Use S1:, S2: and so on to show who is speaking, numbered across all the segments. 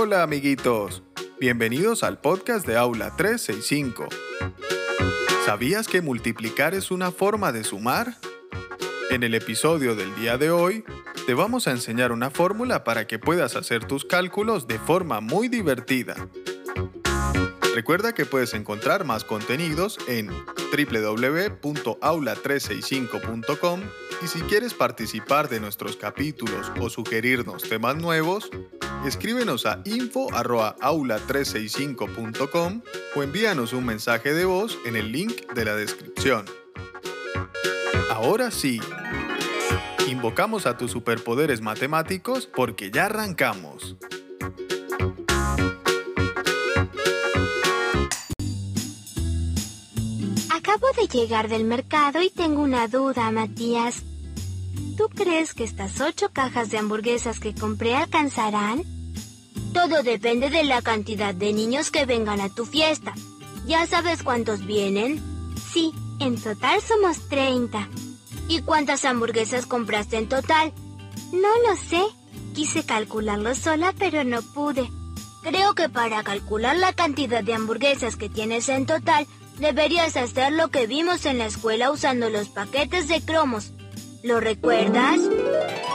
S1: Hola amiguitos, bienvenidos al podcast de Aula 365. ¿Sabías que multiplicar es una forma de sumar? En el episodio del día de hoy, te vamos a enseñar una fórmula para que puedas hacer tus cálculos de forma muy divertida. Recuerda que puedes encontrar más contenidos en www.aula365.com y si quieres participar de nuestros capítulos o sugerirnos temas nuevos, escríbenos a info.aula365.com o envíanos un mensaje de voz en el link de la descripción. Ahora sí, invocamos a tus superpoderes matemáticos porque ya arrancamos.
S2: Acabo de llegar del mercado y tengo una duda, Matías. ¿Tú crees que estas ocho cajas de hamburguesas que compré alcanzarán? Todo depende de la cantidad de niños que vengan a tu fiesta. ¿Ya sabes cuántos vienen? Sí, en total somos 30. ¿Y cuántas hamburguesas compraste en total? No lo sé. Quise calcularlo sola, pero no pude. Creo que para calcular la cantidad de hamburguesas que tienes en total, deberías hacer lo que vimos en la escuela usando los paquetes de cromos. ¿Lo recuerdas?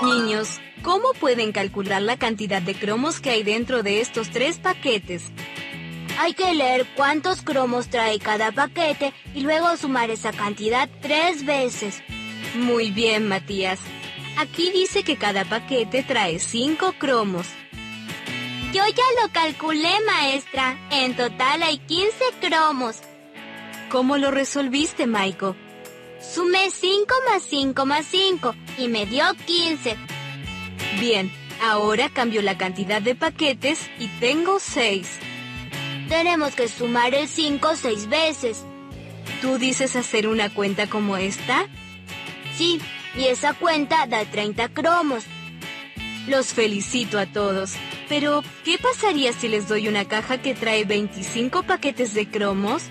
S3: Niños, ¿cómo pueden calcular la cantidad de cromos que hay dentro de estos tres paquetes?
S2: Hay que leer cuántos cromos trae cada paquete y luego sumar esa cantidad tres veces.
S3: Muy bien, Matías. Aquí dice que cada paquete trae cinco cromos.
S2: Yo ya lo calculé, maestra. En total hay 15 cromos.
S3: ¿Cómo lo resolviste, Maiko?
S2: Sumé 5 más 5 más 5 y me dio 15.
S3: Bien, ahora cambio la cantidad de paquetes y tengo 6.
S2: Tenemos que sumar el 5 seis veces.
S3: ¿Tú dices hacer una cuenta como esta?
S2: Sí, y esa cuenta da 30 cromos.
S3: Los felicito a todos. Pero, ¿qué pasaría si les doy una caja que trae 25 paquetes de cromos?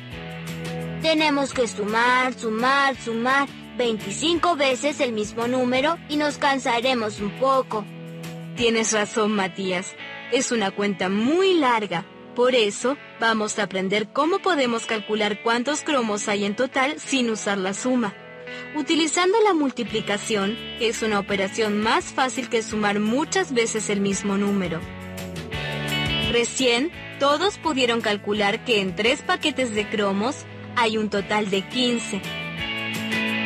S2: Tenemos que sumar, sumar, sumar 25 veces el mismo número y nos cansaremos un poco.
S3: Tienes razón, Matías. Es una cuenta muy larga. Por eso, vamos a aprender cómo podemos calcular cuántos cromos hay en total sin usar la suma. Utilizando la multiplicación, es una operación más fácil que sumar muchas veces el mismo número. Recién, todos pudieron calcular que en tres paquetes de cromos hay un total de 15.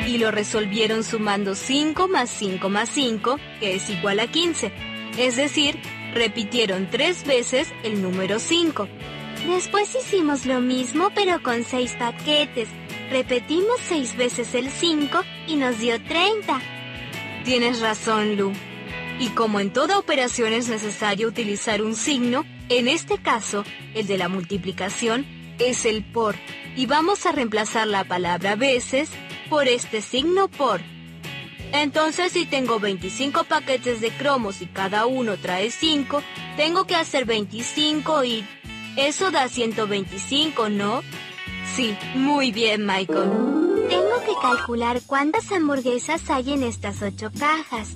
S3: Y lo resolvieron sumando 5 más 5 más 5, que es igual a 15. Es decir, repitieron tres veces el número 5.
S2: Después hicimos lo mismo pero con 6 paquetes. Repetimos 6 veces el 5 y nos dio 30.
S3: Tienes razón, Lu. Y como en toda operación es necesario utilizar un signo, en este caso, el de la multiplicación, es el por. Y vamos a reemplazar la palabra veces por este signo por. Entonces, si tengo 25 paquetes de cromos y cada uno trae 5, tengo que hacer 25 y... Eso da 125, ¿no? Sí, muy bien, Michael.
S2: Tengo que calcular cuántas hamburguesas hay en estas 8 cajas.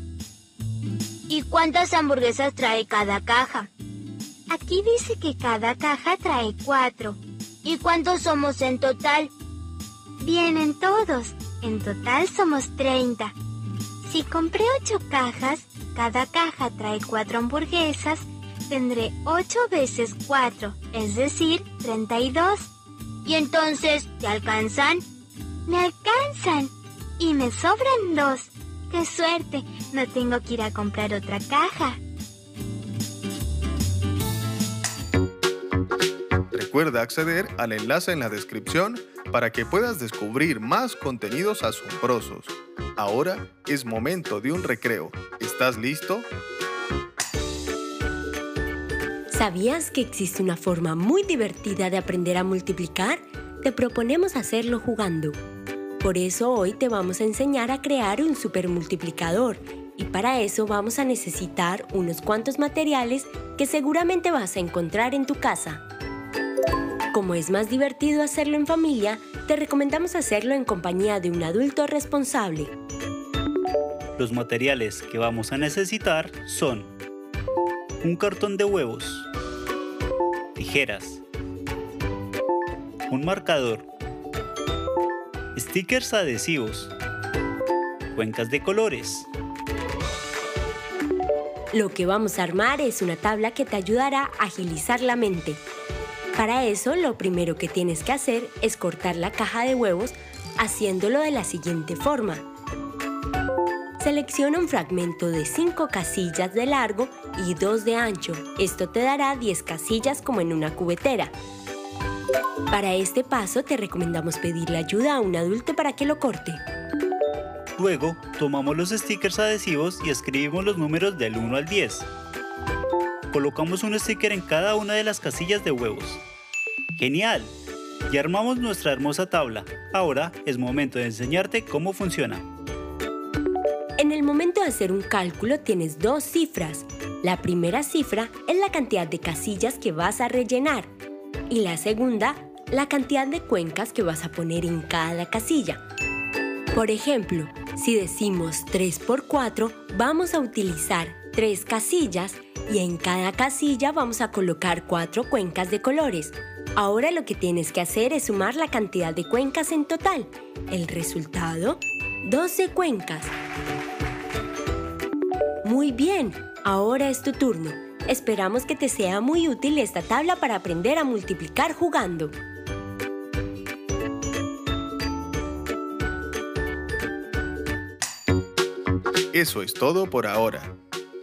S2: ¿Y cuántas hamburguesas trae cada caja? Aquí dice que cada caja trae 4. ¿Y cuántos somos en total? Vienen todos. En total somos 30. Si compré 8 cajas, cada caja trae 4 hamburguesas, tendré 8 veces 4, es decir, 32. ¿Y entonces te alcanzan? Me alcanzan. Y me sobran dos. ¡Qué suerte! No tengo que ir a comprar otra caja.
S1: Recuerda acceder al enlace en la descripción para que puedas descubrir más contenidos asombrosos. Ahora es momento de un recreo. ¿Estás listo?
S4: ¿Sabías que existe una forma muy divertida de aprender a multiplicar? Te proponemos hacerlo jugando. Por eso hoy te vamos a enseñar a crear un supermultiplicador y para eso vamos a necesitar unos cuantos materiales que seguramente vas a encontrar en tu casa. Como es más divertido hacerlo en familia, te recomendamos hacerlo en compañía de un adulto responsable.
S5: Los materiales que vamos a necesitar son un cartón de huevos, tijeras, un marcador, stickers adhesivos, cuencas de colores.
S4: Lo que vamos a armar es una tabla que te ayudará a agilizar la mente. Para eso, lo primero que tienes que hacer es cortar la caja de huevos haciéndolo de la siguiente forma. Selecciona un fragmento de 5 casillas de largo y 2 de ancho. Esto te dará 10 casillas como en una cubetera. Para este paso te recomendamos pedirle ayuda a un adulto para que lo corte.
S5: Luego, tomamos los stickers adhesivos y escribimos los números del 1 al 10. Colocamos un sticker en cada una de las casillas de huevos. ¡Genial! Y armamos nuestra hermosa tabla. Ahora es momento de enseñarte cómo funciona.
S4: En el momento de hacer un cálculo tienes dos cifras. La primera cifra es la cantidad de casillas que vas a rellenar y la segunda, la cantidad de cuencas que vas a poner en cada casilla. Por ejemplo, si decimos 3 por 4, vamos a utilizar 3 casillas y en cada casilla vamos a colocar 4 cuencas de colores. Ahora lo que tienes que hacer es sumar la cantidad de cuencas en total. El resultado, 12 cuencas. Muy bien, ahora es tu turno. Esperamos que te sea muy útil esta tabla para aprender a multiplicar jugando.
S1: Eso es todo por ahora.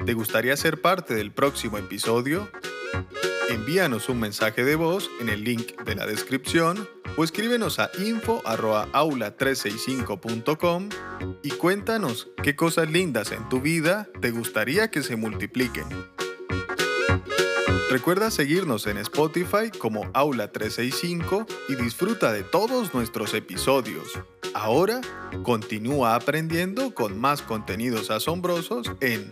S1: ¿Te gustaría ser parte del próximo episodio? Envíanos un mensaje de voz en el link de la descripción o escríbenos a info.aula365.com y cuéntanos qué cosas lindas en tu vida te gustaría que se multipliquen. Recuerda seguirnos en Spotify como Aula365 y disfruta de todos nuestros episodios. Ahora, continúa aprendiendo con más contenidos asombrosos en